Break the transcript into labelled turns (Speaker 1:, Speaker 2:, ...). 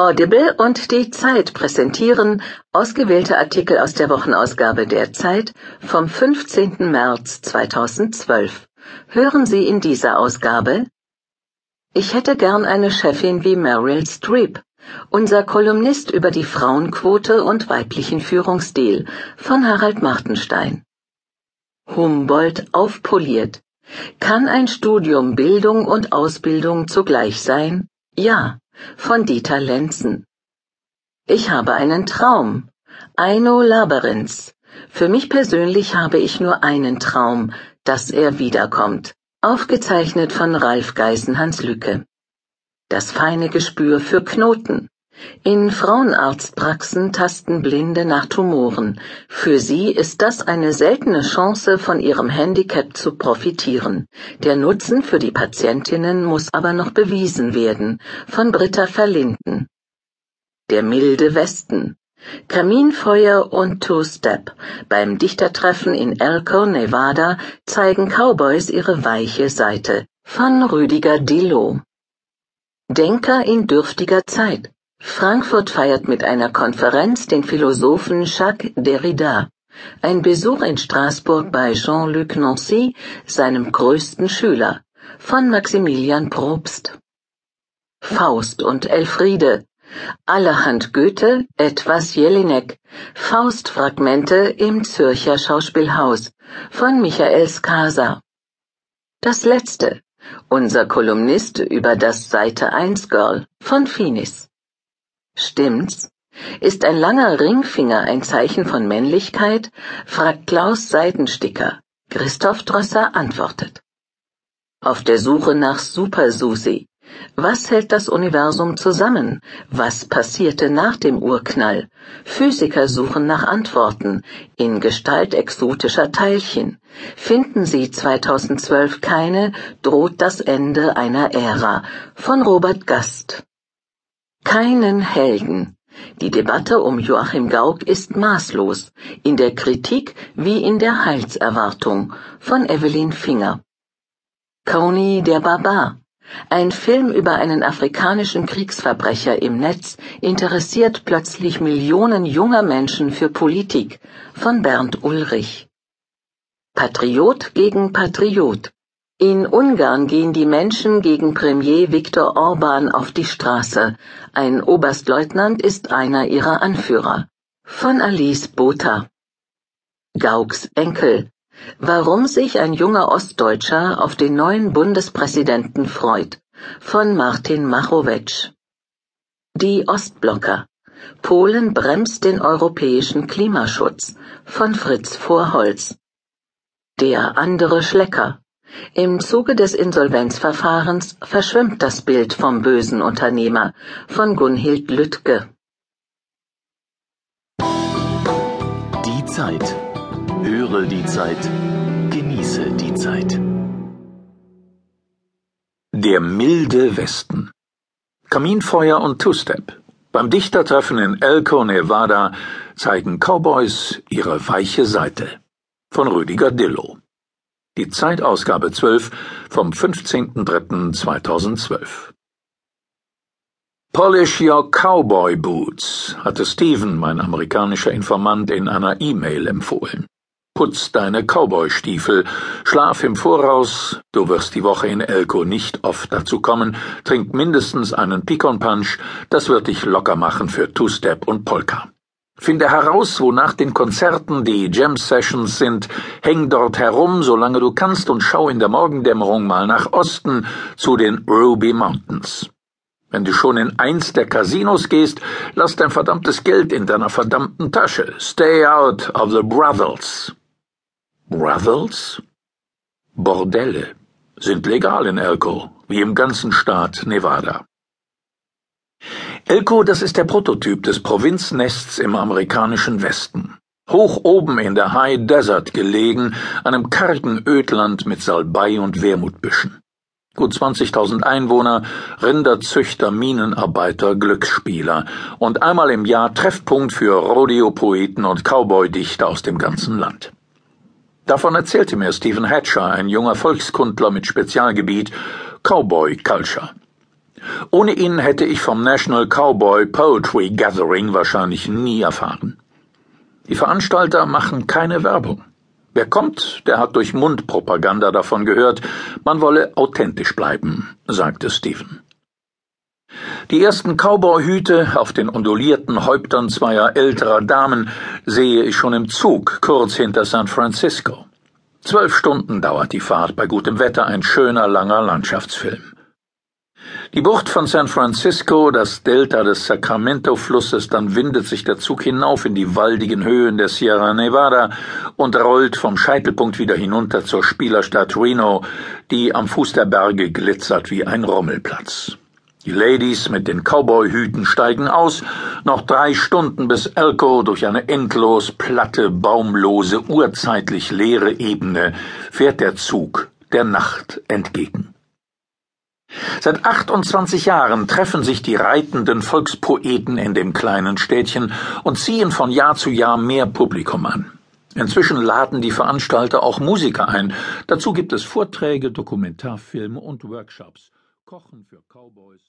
Speaker 1: Audible und die Zeit präsentieren ausgewählte Artikel aus der Wochenausgabe der Zeit vom 15. März 2012. Hören Sie in dieser Ausgabe Ich hätte gern eine Chefin wie Meryl Streep. Unser Kolumnist über die Frauenquote und weiblichen Führungsstil von Harald Martenstein. Humboldt aufpoliert. Kann ein Studium Bildung und Ausbildung zugleich sein? Ja von Dieter Lenzen. Ich habe einen Traum. Eino Labyrinths. Für mich persönlich habe ich nur einen Traum, dass er wiederkommt. Aufgezeichnet von Ralf Geisenhans Lücke. Das feine Gespür für Knoten. In Frauenarztpraxen tasten Blinde nach Tumoren. Für sie ist das eine seltene Chance, von ihrem Handicap zu profitieren. Der Nutzen für die Patientinnen muss aber noch bewiesen werden. Von Britta Verlinden. Der milde Westen. Kaminfeuer und Two-Step. Beim Dichtertreffen in Elko, Nevada, zeigen Cowboys ihre weiche Seite. Von Rüdiger Dillo. Denker in dürftiger Zeit. Frankfurt feiert mit einer Konferenz den Philosophen Jacques Derrida. Ein Besuch in Straßburg bei Jean-Luc Nancy, seinem größten Schüler, von Maximilian Probst. Faust und Elfriede. Allerhand Goethe, etwas Jelinek. Faustfragmente im Zürcher Schauspielhaus von Michael Skasa. Das letzte. Unser Kolumnist über das Seite 1 Girl von Finis. Stimmt's? Ist ein langer Ringfinger ein Zeichen von Männlichkeit? fragt Klaus Seidensticker. Christoph Drosser antwortet. Auf der Suche nach Super Susi. Was hält das Universum zusammen? Was passierte nach dem Urknall? Physiker suchen nach Antworten in Gestalt exotischer Teilchen. Finden sie 2012 keine, droht das Ende einer Ära. Von Robert Gast. Keinen Helden. Die Debatte um Joachim Gauck ist maßlos, in der Kritik wie in der Heilserwartung von Evelyn Finger. Coney der Barbar. Ein Film über einen afrikanischen Kriegsverbrecher im Netz interessiert plötzlich Millionen junger Menschen für Politik von Bernd Ulrich. Patriot gegen Patriot. In Ungarn gehen die Menschen gegen Premier Viktor Orban auf die Straße. Ein Oberstleutnant ist einer ihrer Anführer. Von Alice Botha. Gauks Enkel. Warum sich ein junger Ostdeutscher auf den neuen Bundespräsidenten freut. Von Martin Machowetsch. Die Ostblocker. Polen bremst den europäischen Klimaschutz. Von Fritz Vorholz. Der andere Schlecker. Im Zuge des Insolvenzverfahrens verschwimmt das Bild vom bösen Unternehmer von Gunhild Lüttke.
Speaker 2: Die Zeit. Höre die Zeit. Genieße die Zeit. Der milde Westen. Kaminfeuer und Two-Step. Beim Dichtertreffen in Elko, Nevada, zeigen Cowboys ihre weiche Seite. Von Rüdiger Dillo. Die Zeitausgabe 12 vom 15.03.2012. Polish your cowboy boots, hatte Steven, mein amerikanischer Informant, in einer E-Mail empfohlen. Putz deine Cowboystiefel, schlaf im Voraus, du wirst die Woche in Elko nicht oft dazu kommen, trink mindestens einen Picon Punch, das wird dich locker machen für Two-Step und Polka. Finde heraus, wo nach den Konzerten die Jam Sessions sind, häng dort herum, solange du kannst, und schau in der Morgendämmerung mal nach Osten zu den Ruby Mountains. Wenn du schon in eins der Casinos gehst, lass dein verdammtes Geld in deiner verdammten Tasche. Stay out of the brothels. Brothels? Bordelle sind legal in Elko, wie im ganzen Staat Nevada. Elko, das ist der Prototyp des Provinznests im amerikanischen Westen. Hoch oben in der High Desert gelegen, einem kargen Ödland mit Salbei und Wermutbüschen. Gut 20.000 Einwohner, Rinderzüchter, Minenarbeiter, Glücksspieler und einmal im Jahr Treffpunkt für Rodeo-Poeten und Cowboy-Dichter aus dem ganzen Land. Davon erzählte mir Stephen Hatcher, ein junger Volkskundler mit Spezialgebiet Cowboy Culture. Ohne ihn hätte ich vom National Cowboy Poetry Gathering wahrscheinlich nie erfahren. Die Veranstalter machen keine Werbung. Wer kommt, der hat durch Mundpropaganda davon gehört, man wolle authentisch bleiben, sagte Stephen. Die ersten Cowboyhüte auf den ondulierten Häuptern zweier älterer Damen sehe ich schon im Zug kurz hinter San Francisco. Zwölf Stunden dauert die Fahrt bei gutem Wetter, ein schöner langer Landschaftsfilm. Die Bucht von San Francisco, das Delta des Sacramento-Flusses, dann windet sich der Zug hinauf in die waldigen Höhen der Sierra Nevada und rollt vom Scheitelpunkt wieder hinunter zur Spielerstadt Reno, die am Fuß der Berge glitzert wie ein Rommelplatz. Die Ladies mit den Cowboyhüten steigen aus. Noch drei Stunden bis Elko durch eine endlos platte, baumlose, urzeitlich leere Ebene fährt der Zug der Nacht entgegen. Seit 28 Jahren treffen sich die reitenden Volkspoeten in dem kleinen Städtchen und ziehen von Jahr zu Jahr mehr Publikum an. Inzwischen laden die Veranstalter auch Musiker ein. Dazu gibt es Vorträge, Dokumentarfilme und Workshops. Kochen für Cowboys.